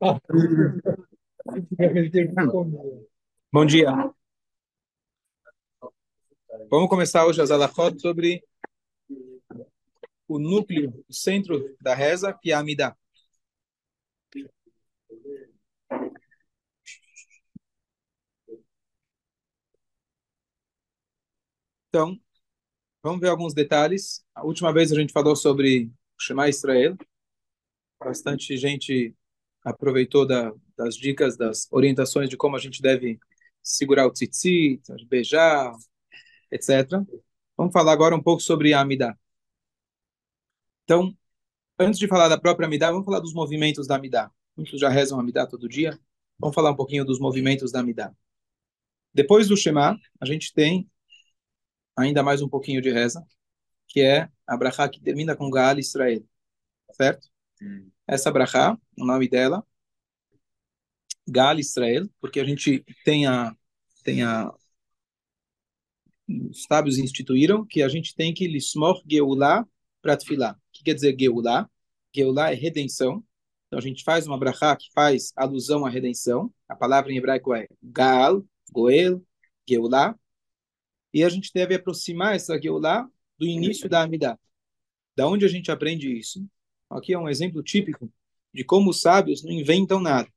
Bom dia. Vamos começar hoje as alachot sobre o núcleo, o centro da reza, que é a Amidah. Então, vamos ver alguns detalhes. A última vez a gente falou sobre Shema Israel. Bastante gente aproveitou da, das dicas, das orientações de como a gente deve segurar o tzitzit, beijar, etc. Vamos falar agora um pouco sobre a Amidah. Então, antes de falar da própria Amidah, vamos falar dos movimentos da Amidah. Muitos já rezam a Amidah todo dia. Vamos falar um pouquinho dos movimentos da Amidah. Depois do Shema, a gente tem ainda mais um pouquinho de reza, que é a brachá que termina com Gaal Israel. Certo? Essa brachá, o nome dela, Gaal Israel, porque a gente tem a, tem a os sábios instituíram que a gente tem que lismor geulá para. O que quer dizer geulá? Geulá é redenção. Então a gente faz uma brachá que faz alusão à redenção. A palavra em hebraico é gal, goel, geulá. E a gente deve aproximar essa geulá do início da Amidah. Da onde a gente aprende isso? Aqui é um exemplo típico de como os sábios não inventam nada.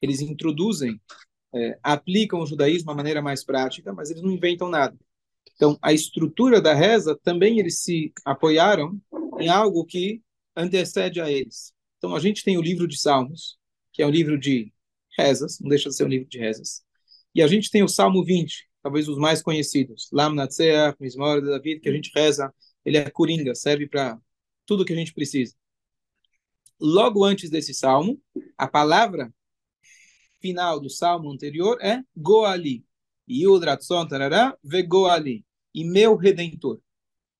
Eles introduzem, é, aplicam o judaísmo de uma maneira mais prática, mas eles não inventam nada. Então, a estrutura da reza também eles se apoiaram em algo que antecede a eles. Então, a gente tem o livro de Salmos, que é um livro de rezas, não deixa de ser um livro de rezas. E a gente tem o Salmo 20, talvez os mais conhecidos, Lam Natseach, Mismor de David, que a gente reza, ele é coringa, serve para tudo que a gente precisa. Logo antes desse salmo, a palavra final do salmo anterior é Goali. Yudratson tarará, Vegoali. E meu redentor.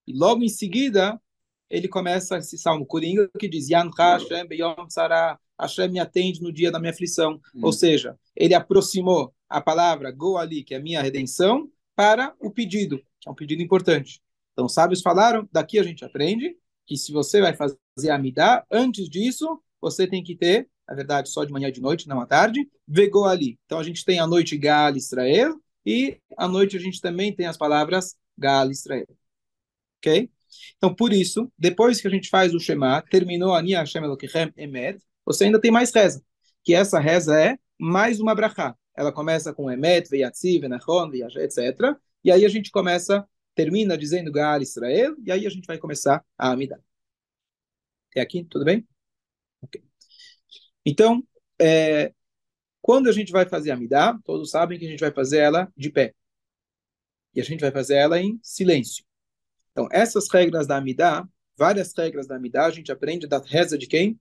E logo em seguida, ele começa esse salmo coringa que diz Yan Hashem Beyom Sarah, Hashem me atende no dia da minha aflição. Hum. Ou seja, ele aproximou a palavra Goali, que é a minha redenção, para o pedido, que é um pedido importante. Então, sábios falaram, daqui a gente aprende que se você vai fazer a Midah, antes disso, você tem que ter, na verdade, só de manhã e de noite, não à tarde, Vego ali. Então, a gente tem a noite Gal Israel, e à noite a gente também tem as palavras Gal Israel. Ok? Então, por isso, depois que a gente faz o Shema, terminou Ani Hashem Elokechem Emed, você ainda tem mais reza, que essa reza é mais uma brachá. Ela começa com Emet, Veyatzi, Venachon, Veyach, etc. E aí a gente começa, termina dizendo Gal Israel, e aí a gente vai começar a Amidah. Até aqui, tudo bem? Ok. Então, é, quando a gente vai fazer a Midah, todos sabem que a gente vai fazer ela de pé. E a gente vai fazer ela em silêncio. Então, essas regras da Midah, várias regras da Midah, a gente aprende da reza de quem?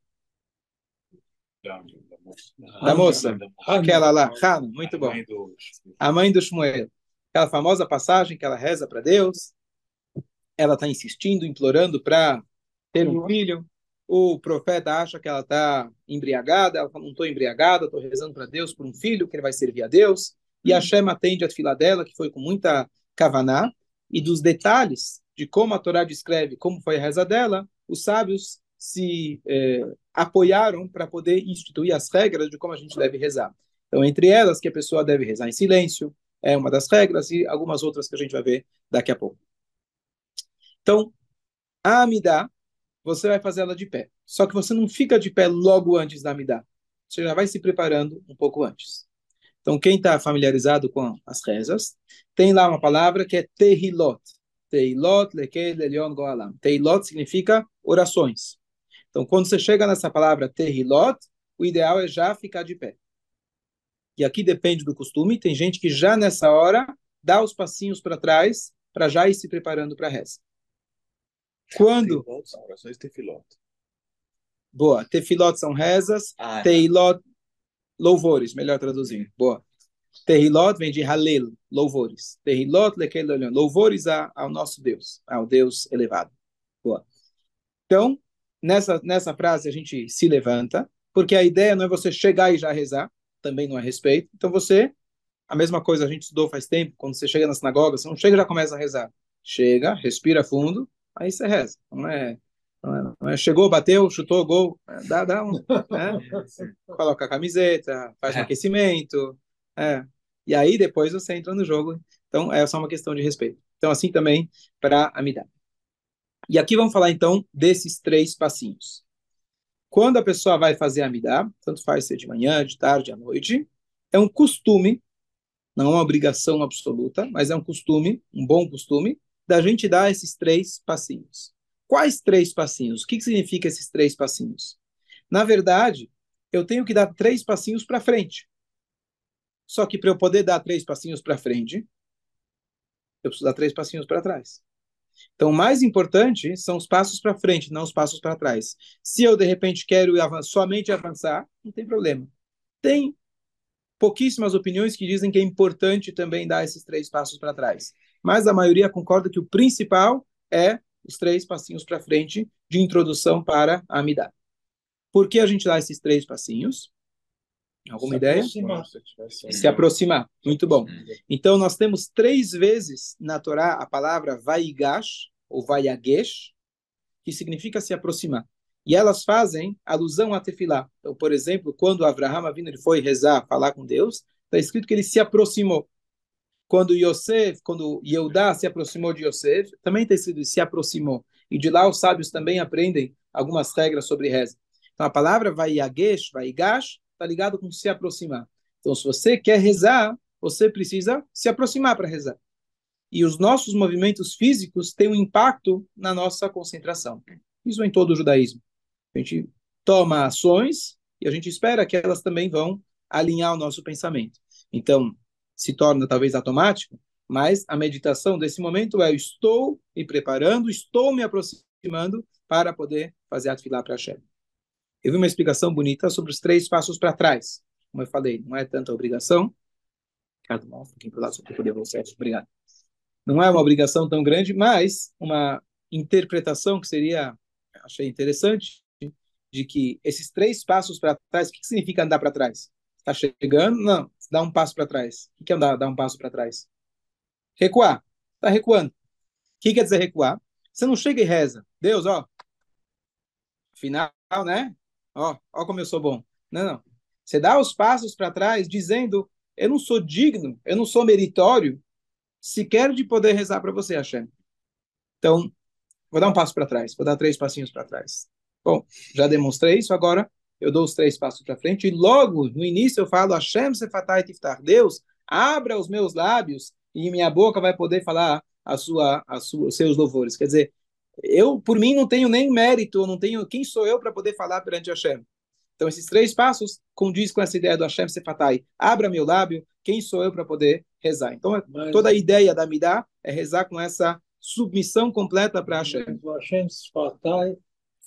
Da moça. Aquela lá, Hana, muito bom. A mãe do Shmuel. Aquela famosa passagem que ela reza para Deus. Ela está insistindo, implorando para ter um filho o profeta acha que ela está embriagada, ela fala, não estou embriagada, estou rezando para Deus por um filho que ele vai servir a Deus, e a Shem atende a fila dela, que foi com muita kavaná, e dos detalhes de como a Torá descreve como foi a reza dela, os sábios se eh, apoiaram para poder instituir as regras de como a gente deve rezar. Então, entre elas, que a pessoa deve rezar em silêncio, é uma das regras, e algumas outras que a gente vai ver daqui a pouco. Então, a Amidah, você vai fazer ela de pé. Só que você não fica de pé logo antes da Amidah. Você já vai se preparando um pouco antes. Então, quem está familiarizado com as rezas, tem lá uma palavra que é Tehilot. Tehilot, Lekel, Elion, Goalam. Tehilot significa orações. Então, quando você chega nessa palavra Tehilot, o ideal é já ficar de pé. E aqui depende do costume. Tem gente que já nessa hora dá os passinhos para trás para já ir se preparando para a reza. Quando? São orações tefilot. Boa. Tefilot são rezas. Ah, é. Teilot, louvores, melhor traduzindo. Boa. Tehilot vem de Halel, louvores. Tehilot, lekelolion, louvores ao nosso Deus, ao Deus elevado. Boa. Então, nessa, nessa frase a gente se levanta, porque a ideia não é você chegar e já rezar, também não é respeito. Então você, a mesma coisa a gente estudou faz tempo, quando você chega na sinagoga, você não chega e já começa a rezar. Chega, respira fundo, aí você reza. Não é É, chegou, bateu, chutou, gol, dá, dá um, né? coloca a camiseta, faz um é. aquecimento, é. e aí depois você entra no jogo. Então, é só uma questão de respeito. Então, assim também para a Midah. E aqui vamos falar então desses três passinhos. Quando a pessoa vai fazer a Midah, tanto faz ser de manhã, de tarde, à noite, é um costume, não é uma obrigação absoluta, mas é um costume, um bom costume, da gente dar esses três passinhos. Quais três passinhos? O que, que significa esses três passinhos? Na verdade, eu tenho que dar três passinhos para frente. Só que para eu poder dar três passinhos para frente, eu preciso dar três passinhos para trás. Então, o mais importante são os passos para frente, não os passos para trás. Se eu, de repente, quero somente avançar, não tem problema. Tem pouquíssimas opiniões que dizem que é importante também dar esses três passos para trás. Mas a maioria concorda que o principal é os três passinhos para frente de introdução para a Amidah. Por que a gente dá esses três passinhos? Alguma se ideia? Aproximar. Se aproximar. Muito bom. Então, nós temos três vezes na Torá a palavra vaigash, ou vaiagesh, que significa se aproximar. E elas fazem alusão a tefilá. Então, por exemplo, quando Abraham vindo, ele foi rezar, falar com Deus, está escrito que ele se aproximou. Quando Yosef, quando Yehudá se aproximou de Yosef, também está escrito se aproximou. E de lá os sábios também aprendem algumas regras sobre reza. Então, a palavra vaiagesh, vaigash, está ligado com se aproximar. Então, se você quer rezar, você precisa se aproximar para rezar. E os nossos movimentos físicos têm um impacto na nossa concentração. Isso em todo o judaísmo. A gente toma ações e a gente espera que elas também vão alinhar o nosso pensamento. Então, se torna talvez automático, mas a meditação desse momento é: eu estou me preparando, estou me aproximando para poder fazer a fila para Hashem. Eu vi uma explicação bonita sobre os três passos para trás. Como eu falei, não é tanta obrigação. Ricardo, um pouquinho para lado só para poder você. Obrigado. Não é uma obrigação tão grande, mas uma interpretação que seria, achei interessante, de que esses três passos para trás, o que significa andar para trás? Está chegando? Não, dá um passo para trás. O que é andar, dar um passo para trás? Recuar. Está recuando. O que quer dizer recuar? Você não chega e reza. Deus, ó. Final, né? Ó, ó como eu sou bom. Não, não. Você dá os passos para trás dizendo: Eu não sou digno, eu não sou meritório sequer de poder rezar para você, Hashem. Então, vou dar um passo para trás, vou dar três passinhos para trás. Bom, já demonstrei isso, agora eu dou os três passos para frente e logo no início eu falo: Hashem sefatai tiftar. Deus, abra os meus lábios e minha boca vai poder falar a sua, a sua, os seus louvores. Quer dizer, eu, por mim, não tenho nem mérito, não tenho quem sou eu para poder falar perante Hashem. Então, esses três passos condiz com essa ideia do Hashem Sefatai. Abra meu lábio, quem sou eu para poder rezar? Então, Mas, toda a ideia da Midah é rezar com essa submissão completa para Hashem. O Hashem Sefatai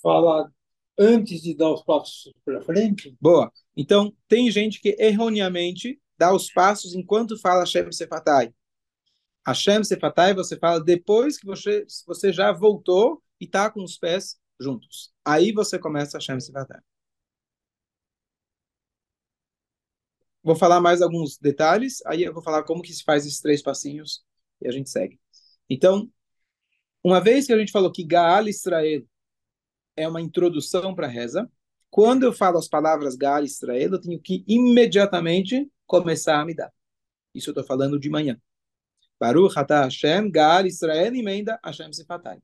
fala antes de dar os passos para frente? Boa. Então, tem gente que erroneamente dá os passos enquanto fala Hashem Sefatai. Hashem Sefatai você fala depois que você, você já voltou e está com os pés juntos. Aí você começa Hashem Sefatai. Vou falar mais alguns detalhes, aí eu vou falar como que se faz esses três passinhos e a gente segue. Então, uma vez que a gente falou que Gaal Israel é uma introdução para a reza, quando eu falo as palavras Gaal Israel, eu tenho que imediatamente começar a me dar. Isso eu estou falando de manhã. Baruch atah Hashem, Gaal Israel, emenda Hashem Sefatai.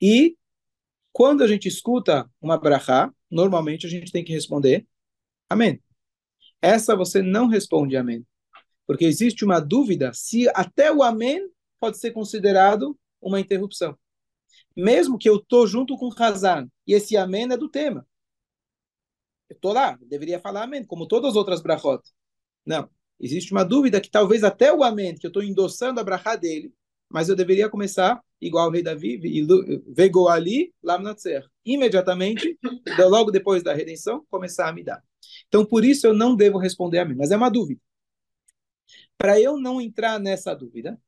E quando a gente escuta uma brachá, normalmente a gente tem que responder Amém. Essa você não responde Amém. Porque existe uma dúvida se até o Amém pode ser considerado uma interrupção. Mesmo que eu estou junto com Hazan, e esse Amém é do tema. Eu estou lá, deveria falar Amém, como todas as outras brachot. Não. Existe uma dúvida que talvez até o amém, que eu estou endossando a brachá dele, mas eu deveria começar igual o rei Davi, vego ali, lamnatzer. Imediatamente, logo depois da redenção, começar a me dar. Então, por isso eu não devo responder a mas é uma dúvida. Para eu não entrar nessa dúvida,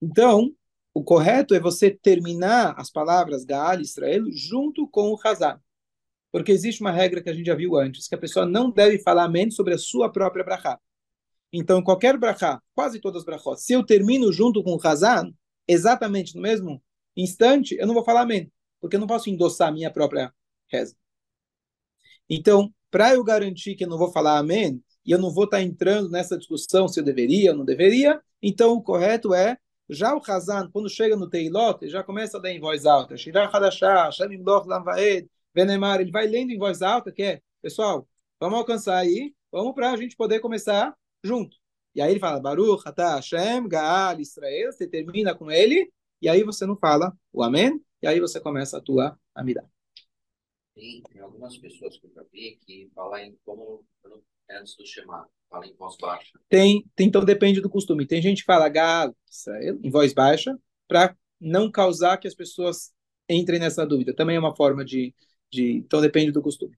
então, o correto é você terminar as palavras Gaal Israel junto com o Hazan. Porque existe uma regra que a gente já viu antes, que a pessoa não deve falar amém sobre a sua própria brachá. Então, qualquer brachá, quase todas as brachot, se eu termino junto com o Hazan, exatamente no mesmo instante, eu não vou falar amém. porque eu não posso endossar a minha própria reza. Então, para eu garantir que eu não vou falar amém, e eu não vou estar tá entrando nessa discussão se eu deveria ou não deveria, então o correto é, já o Hazan, quando chega no Teilot, já começa a dar em voz alta, ele vai lendo em voz alta, que é, pessoal, vamos alcançar aí, vamos para a gente poder começar junto. E aí ele fala, Baruch, Atah Hashem, Gaal, Israel, você termina com ele, e aí você não fala o Amém, e aí você começa a tua Amidah. Tem, tem algumas pessoas que eu já vi que falam em como antes do Shema, fala em voz baixa. Tem, tem, então depende do costume. Tem gente que fala Israel, em voz baixa, para não causar que as pessoas entrem nessa dúvida. Também é uma forma de, de então depende do costume.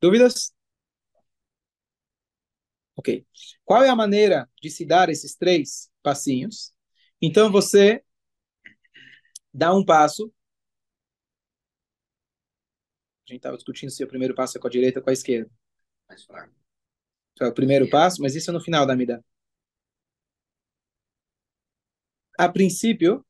Dúvidas? Ok. Qual é a maneira de se dar esses três passinhos? Então você dá um passo. A gente estava discutindo se o primeiro passo é com a direita ou com a esquerda. Mais fraco. Então, é o primeiro passo, mas isso é no final da mida. A princípio,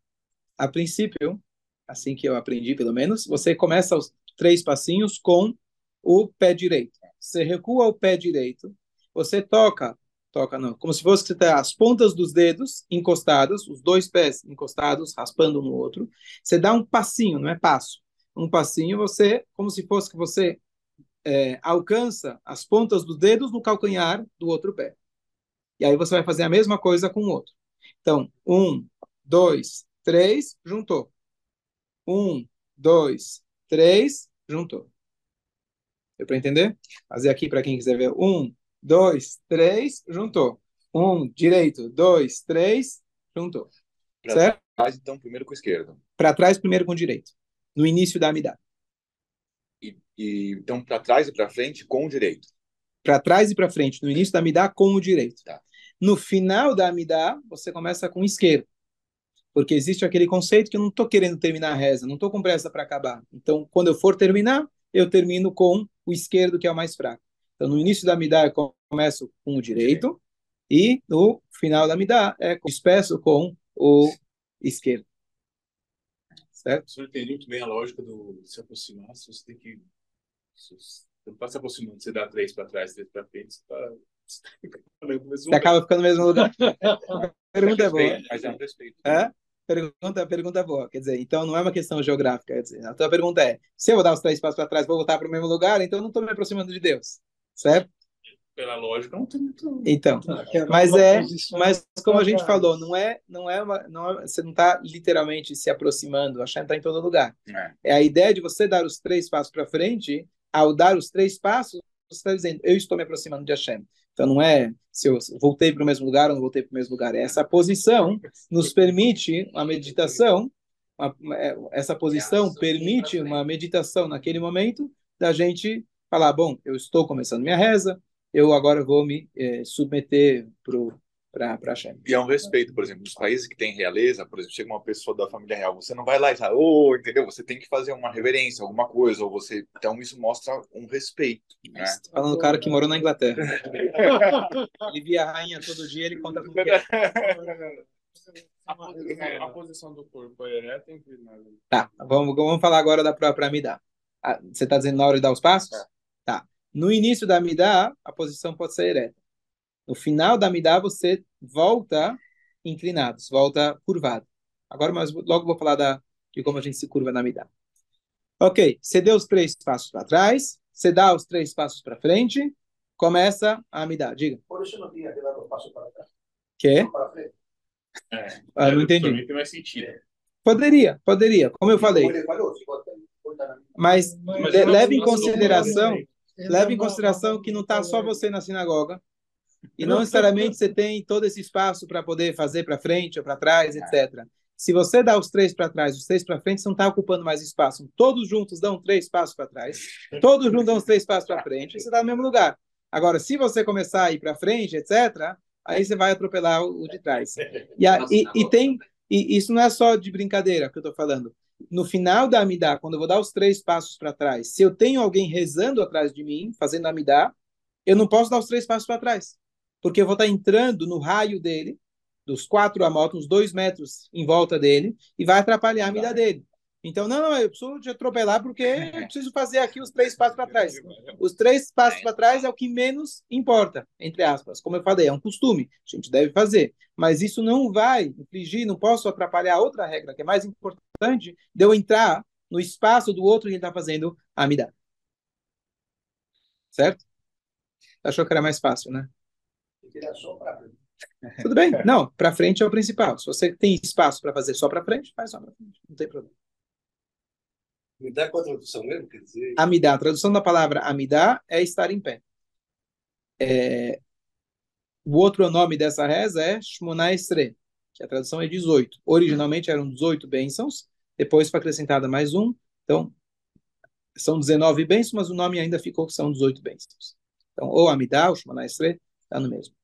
a princípio, assim que eu aprendi pelo menos, você começa os três passinhos com o pé direito. Você recua o pé direito, você toca, toca não, como se fosse que você tá as pontas dos dedos encostadas, os dois pés encostados, raspando um no outro. Você dá um passinho, não é passo. Um passinho, você, como se fosse que você é, alcança as pontas dos dedos no calcanhar do outro pé. E aí você vai fazer a mesma coisa com o outro. Então, um, dois, três, juntou. Um, dois, três, juntou. Deu para entender? Fazer aqui para quem quiser ver. Um, dois, três, juntou. Um, direito, dois, três, juntou. Pra certo? trás, então, primeiro com a esquerda. Para trás, primeiro com o direito. No início da amidade. E, e, então, para trás e para frente com o direito. Para trás e para frente, no início da amidá, com o direito. Tá. No final da amidá, você começa com o esquerdo. Porque existe aquele conceito que eu não estou querendo terminar a reza, não estou com pressa para acabar. Então, quando eu for terminar, eu termino com o esquerdo, que é o mais fraco. Então, no início da Midá, eu começo com o direito, e no final da Midá, é despeço com o esquerdo. Certo? O senhor entende muito bem a lógica do se aproximar, se você tem que. Se você não está se aproximando, você dá três para trás, três para frente, você está. Você acaba ficando no mesmo lugar. pergunta é boa. Mas é um respeito. É? Pergunta, pergunta boa. Quer dizer, então não é uma questão geográfica. Quer dizer, a tua pergunta é: se eu vou dar os três passos para trás, vou voltar para o mesmo lugar, então eu não estou me aproximando de Deus. Certo? Pela lógica, não tem muito. Então, mas é, mas como a gente falou, não é, não é, uma, não é você não está literalmente se aproximando, a Shem está em todo lugar. É. é a ideia de você dar os três passos para frente, ao dar os três passos, você está dizendo, eu estou me aproximando de Hashem. Então não é se eu voltei para o mesmo lugar ou não voltei para o mesmo lugar. Essa posição nos permite uma meditação, uma, é, essa posição permite uma meditação naquele momento da gente falar, bom, eu estou começando minha reza, eu agora vou me é, submeter para para Hashem. E é um respeito, por exemplo, nos países que tem realeza, por exemplo, chega uma pessoa da família real, você não vai lá e fala, oh, entendeu? Você tem que fazer uma reverência, alguma coisa, ou você. Então isso mostra um respeito. Né? Tá falando do cara que morou na Inglaterra. ele via a rainha todo dia, ele conta como que é. A posição, a posição do corpo é ereta e inclinada. Tá, vamos, vamos falar agora da própria Amidá. Ah, você está dizendo na hora de dar os passos? É. Tá. No início da Amidá, a posição pode ser ereta. No final da Midá, você volta inclinado, volta curvado. Agora, mas logo vou falar da, de como a gente se curva na Midá. Ok, você deu os três passos para trás, você dá os três passos para frente, começa a Amidá. Diga. Por isso não tinha que dar os passos para trás. Que? Para frente. É, ah, não entendi. Para tem mais sentido. Poderia, poderia, como eu falei. Mas, mas leve em consideração, leve em consideração que não está só você na sinagoga, e não necessariamente você tem todo esse espaço para poder fazer para frente ou para trás, etc. Se você dá os três para trás, os três para frente, você não está ocupando mais espaço. Todos juntos dão três passos para trás, todos juntos dão os três passos para frente, e você está no mesmo lugar. Agora, se você começar a ir para frente, etc., aí você vai atropelar o de trás. E, a, e, e tem, e isso não é só de brincadeira que eu estou falando. No final da Amidá, quando eu vou dar os três passos para trás, se eu tenho alguém rezando atrás de mim, fazendo Amidá, eu não posso dar os três passos para trás porque eu vou estar entrando no raio dele dos quatro amot, uns dois metros em volta dele, e vai atrapalhar a vida dele. Então, não, não, eu preciso te atropelar porque eu preciso fazer aqui os três passos para trás. Os três passos para trás é o que menos importa, entre aspas. Como eu falei, é um costume, a gente deve fazer. Mas isso não vai infligir, não posso atrapalhar outra regra, que é mais importante, de eu entrar no espaço do outro que ele está fazendo a amidade. Certo? Achou que era mais fácil, né? Tudo bem. Não, para frente é o principal. Se você tem espaço para fazer só para frente, faz só para frente. Não tem problema. Amidá com a tradução mesmo? Quer dizer... Amidá, a tradução da palavra amidá é estar em pé. É... O outro nome dessa reza é Shmona Estre, que a tradução é 18. Originalmente eram 18 bênçãos, depois foi acrescentada mais um, então são 19 bênçãos, mas o nome ainda ficou que são 18 bênçãos. Então, ou Amidá, ou Shmona Estre, está no mesmo.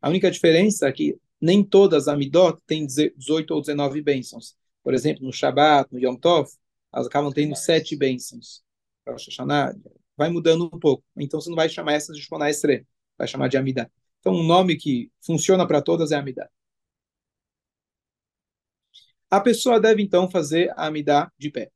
A única diferença é que nem todas as Amidot têm 18 ou 19 bênçãos. Por exemplo, no Shabat, no Yom Tov, elas acabam tendo sete bênçãos. Vai mudando um pouco. Então você não vai chamar essas de Shmoná Estre, vai chamar de Amidá. Então um nome que funciona para todas é Amidá. A pessoa deve então fazer a Amidá de pé.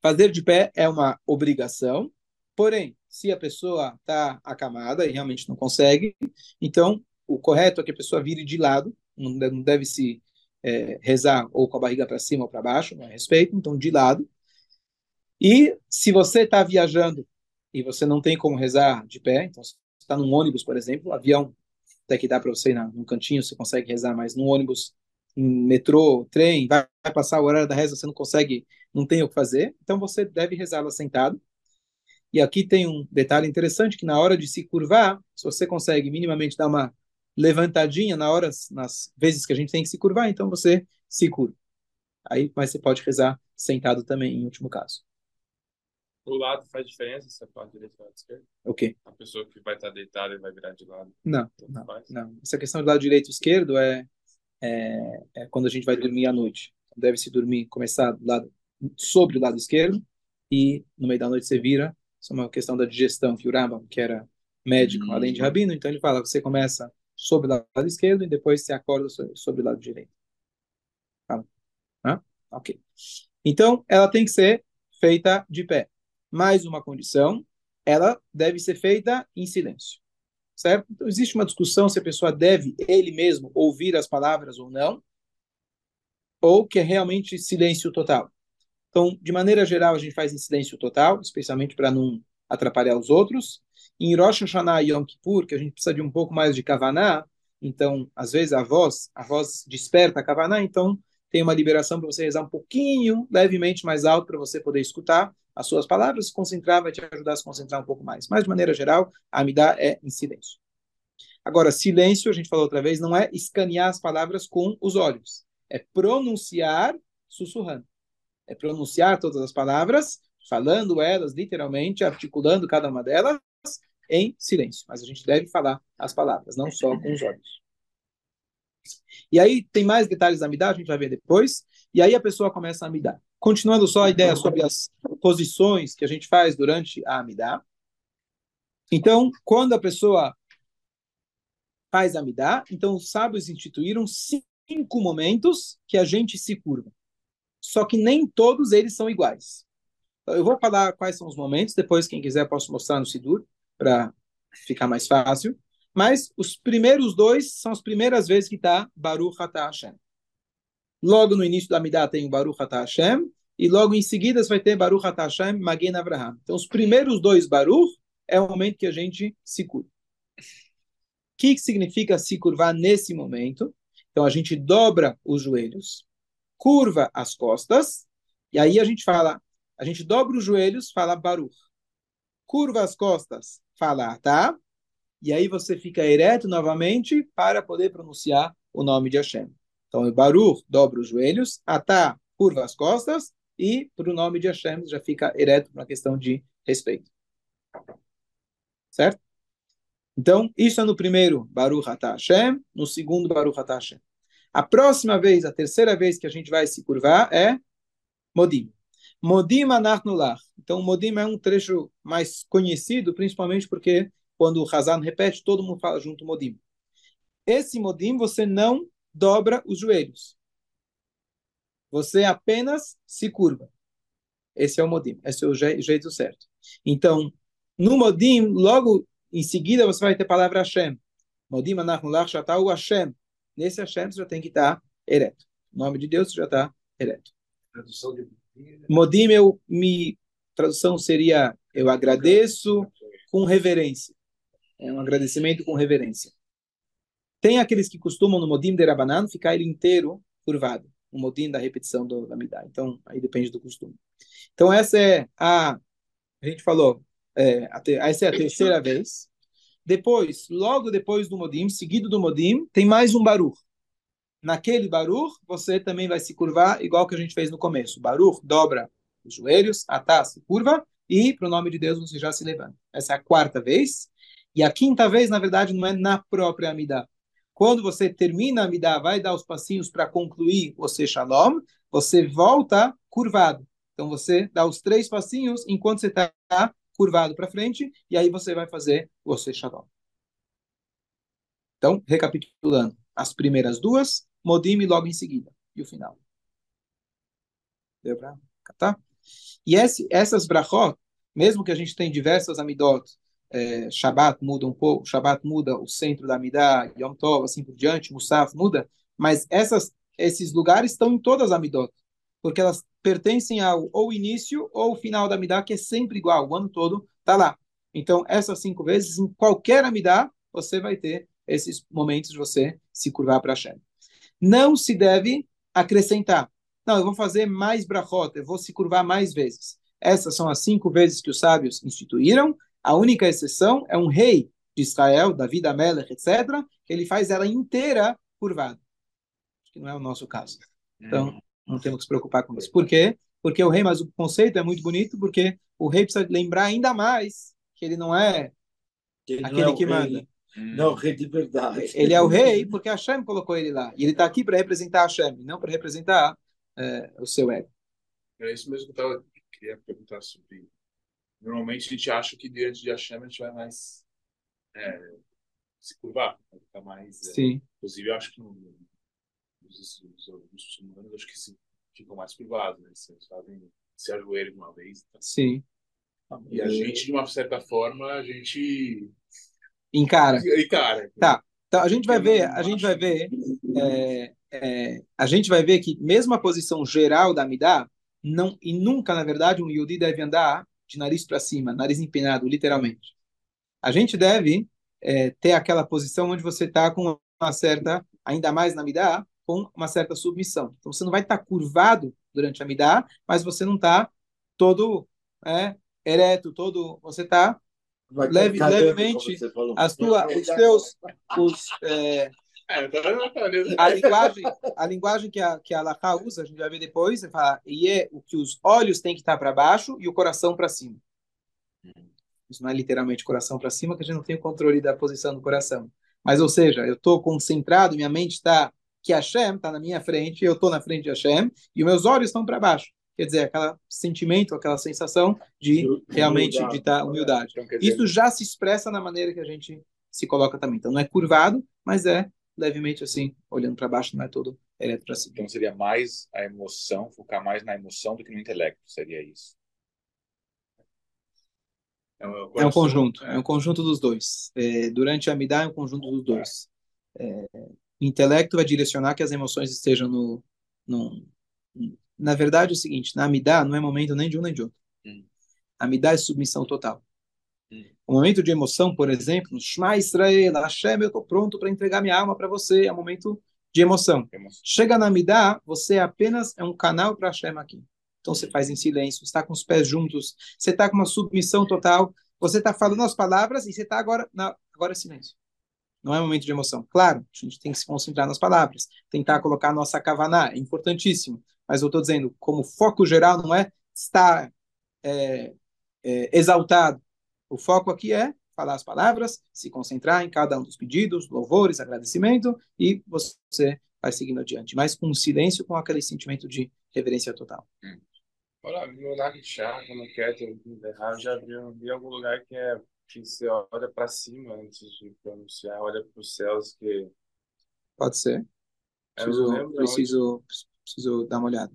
Fazer de pé é uma obrigação, porém, se a pessoa está acamada e realmente não consegue, então o correto é que a pessoa vire de lado, não deve se é, rezar ou com a barriga para cima ou para baixo, não é respeito, então de lado. E se você está viajando e você não tem como rezar de pé, então você está num ônibus, por exemplo, avião, até que dá para você ir num cantinho, você consegue rezar, mas no ônibus, metrô, trem, vai, vai passar o horário da reza, você não consegue, não tem o que fazer, então você deve rezá-la sentado. E aqui tem um detalhe interessante, que na hora de se curvar, se você consegue minimamente dar uma levantadinha na hora, nas vezes que a gente tem que se curvar, então você se curva. Aí, mas você pode rezar sentado também, em último caso. O lado faz diferença se é parte direita ou lado esquerdo? O quê? A pessoa que vai estar deitada e vai virar de lado. Não, não, não. Essa questão do lado direito e esquerdo é, é, é quando a gente vai dormir à noite. Deve-se dormir, começar do lado, sobre o lado esquerdo e no meio da noite você vira. Isso é uma questão da digestão que o Rambam, que era médico, hum. além de rabino, então ele fala, você começa sobre o lado esquerdo e depois você acorda sobre o lado direito. Tá? Ah? Ok. Então, ela tem que ser feita de pé. Mais uma condição, ela deve ser feita em silêncio. Certo? Então, existe uma discussão se a pessoa deve, ele mesmo, ouvir as palavras ou não, ou que é realmente silêncio total. Então, de maneira geral, a gente faz em silêncio total, especialmente para não atrapalhar os outros. Em Rosh Hashanah e Yom Kippur, que a gente precisa de um pouco mais de Kavaná, então, às vezes a voz, a voz desperta a Kavaná, então tem uma liberação para você rezar um pouquinho, levemente mais alto, para você poder escutar as suas palavras, se concentrar, vai te ajudar a se concentrar um pouco mais. Mas, de maneira geral, a Amidá é em silêncio. Agora, silêncio, a gente falou outra vez, não é escanear as palavras com os olhos. É pronunciar sussurrando. É pronunciar todas as palavras, falando elas literalmente, articulando cada uma delas, em silêncio. Mas a gente deve falar as palavras, não só com os olhos. E aí tem mais detalhes da Amidá, a gente vai ver depois. E aí a pessoa começa a Amidá. Continuando só a ideia sobre as posições que a gente faz durante a Amidá. Então, quando a pessoa faz a Amidá, então os sábios instituíram cinco momentos que a gente se curva. Só que nem todos eles são iguais. Eu vou falar quais são os momentos, depois, quem quiser, posso mostrar no Sidur para ficar mais fácil. Mas os primeiros dois são as primeiras vezes que está Baruch Atah Hashem. Logo no início da Midah tem o Baruch Atah Hashem, e logo em seguida vai ter Baruch Atah Hashem Magen Abraham. Então os primeiros dois Baruch é o momento que a gente se curva. O que, que significa se curvar nesse momento? Então a gente dobra os joelhos, curva as costas, e aí a gente fala, a gente dobra os joelhos, fala Baruch. Curva as costas, falar, tá? E aí você fica ereto novamente para poder pronunciar o nome de Hashem. Então, o Baruch dobra os joelhos, Atá curva as costas e para o nome de Hashem já fica ereto por uma questão de respeito. Certo? Então, isso é no primeiro Baruch Atá Hashem, no segundo Baruch Atá Hashem. A próxima vez, a terceira vez que a gente vai se curvar é Modim. Modim Anarnular. Então, Modim é um trecho mais conhecido, principalmente porque quando o Hazan repete, todo mundo fala junto Modim. Esse Modim você não dobra os joelhos. Você apenas se curva. Esse é o modim, esse é o je- jeito certo. Então, no modim, logo em seguida você vai ter a palavra Hashem. Modim anachnu lach shatau Hashem. Nesse Hashem você já tem que estar ereto. O nome de Deus já está ereto. Tradução de Modim, eu me tradução seria eu agradeço com reverência. É um agradecimento com reverência. Tem aqueles que costumam no modim de Rabanan ficar ele inteiro curvado, o modim da repetição do da Midah. Então, aí depende do costume. Então, essa é a a gente falou, é, a essa é a terceira vez. Depois, logo depois do modim, seguido do modim, tem mais um baruch. Naquele baruch, você também vai se curvar, igual que a gente fez no começo. Baruch dobra os joelhos, atá se curva, e para o nome de Deus você já se levanta. Essa é a quarta vez. E a quinta vez, na verdade, não é na própria Amidah. Quando você termina a Amidah, vai dar os passinhos para concluir o Se Shalom, você volta curvado. Então você dá os três passinhos enquanto você está curvado para frente, e aí você vai fazer o Se Shalom. Então, recapitulando, as primeiras duas, Modim e logo em seguida, e o final. Deu para catar? E esse, essas brachot, mesmo que a gente tem diversas amidot, é, Shabbat muda um pouco, Shabbat muda o centro da Amidah, Yom Tov, assim por diante, Musaf muda, mas essas, esses lugares estão em todas as amidot, porque elas pertencem ao ou início ou final da Amidah, que é sempre igual, o ano todo está lá. Então, essas cinco vezes, em qualquer Amidah, você vai ter esses momentos de você se curvar para Hashem. Não se deve acrescentar. Não, eu vou fazer mais brachot, eu vou se curvar mais vezes. Essas são as cinco vezes que os sábios instituíram. A única exceção é um rei de Israel, Davi Amelech, etc., que ele faz ela inteira curvada. Acho que não é o nosso caso. Então, não temos que se preocupar com isso. Por quê? Porque o rei, mas o conceito é muito bonito, porque o rei precisa lembrar ainda mais que ele não é Ele não aquele é o que rei, manda. Não, é o rei de verdade. Ele é o rei porque Hashem colocou ele lá. E ele está aqui para representar Hashem, não para representar é, o seu ego. É isso mesmo que eu tava, queria perguntar sobre. Normalmente a gente acha que diante de Hashem a gente vai mais é, se curvar, vai ficar mais. é, Sim, Inclusive, eu acho que no- os, os, os muçulmanos acho que se, ficam mais curvados, né? Eles fazem se ajoelham de uma vez. tá? sim. E a gente, de uma certa forma, a gente. Encara. E, cara. Tá. Então a gente vai Eu ver, a gente vai ver, é, é, a gente vai ver que mesmo a posição geral da Amidá, não e nunca na verdade um Yudi deve andar de nariz para cima, nariz empinado, literalmente. A gente deve é, ter aquela posição onde você está com uma certa, ainda mais na Amidá, com uma certa submissão. Então você não vai estar curvado durante a Amidá, mas você não está todo é, ereto, todo, você está Vai Leve- levemente, as tua, os teus, os, é, É, a linguagem, a linguagem que a que a Laká usa, a gente vai ver depois, ele fala, e é o que os olhos têm que estar para baixo e o coração para cima. Isso não é literalmente coração para cima, que a gente não tem o controle da posição do coração. Mas, ou seja, eu estou concentrado, minha mente está que Hashem está na minha frente, eu estou na frente de Hashem, e os meus olhos estão para baixo. Quer dizer, aquele sentimento, aquela sensação de realmente de estar humildade. Então, dizer, Isso já se expressa na maneira que a gente se coloca também. Então não é curvado, mas é levemente assim, olhando para baixo, não é todo ereto para cima. então seria mais a emoção, focar mais na emoção do que no intelecto, seria isso. É um, É um conjunto, é um conjunto dos dois. É, durante a Amidá é um conjunto dos dois. É, o intelecto vai direcionar que as emoções estejam no, no... Na verdade é o seguinte, na Amidá não é momento nem de um nem de outro. Hum. Amidá é submissão total. Hum. O momento de emoção, por exemplo, no Shema Israel, Hashem, eu estou pronto para entregar minha alma para você, é um momento de emoção. Emoção. Chega na Midá, você apenas é um canal para Hashem aqui. Então você faz em silêncio, está com os pés juntos, você está com uma submissão total, você está falando as palavras e você está agora, na, agora é silêncio. Não é momento de emoção. Claro, a gente tem que se concentrar nas palavras, tentar colocar a nossa kavaná, é importantíssimo. Mas eu estou dizendo, como foco geral não é estar é, é, exaltado. O foco aqui é falar as palavras, se concentrar em cada um dos pedidos, louvores, agradecimento, e você vai seguindo adiante. Mas com silêncio, com aquele sentimento de reverência total. Olha, no quer errar, eu já vi, vi algum lugar que é que você olha para cima antes de pronunciar, olha para os céus, que Pode ser. Preciso, não lembro preciso, dar uma olhada.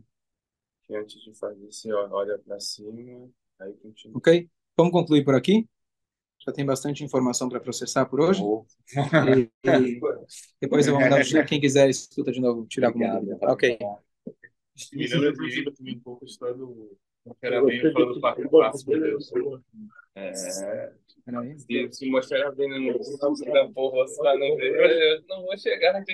que antes de fazer, você olha pra cima, aí continua. Ok? Vamos concluir por aqui? Já tem bastante informação para processar por hoje. Oh, E, e depois eu vou mandar o quem quiser escuta de novo, tirar alguma dúvida. Ok. Me lembra, também um pouco a história do. Bem falando do Paco Passo, meu Deus. É, se, se mostrar bem no da porra, você vai não eu não vou chegar naquele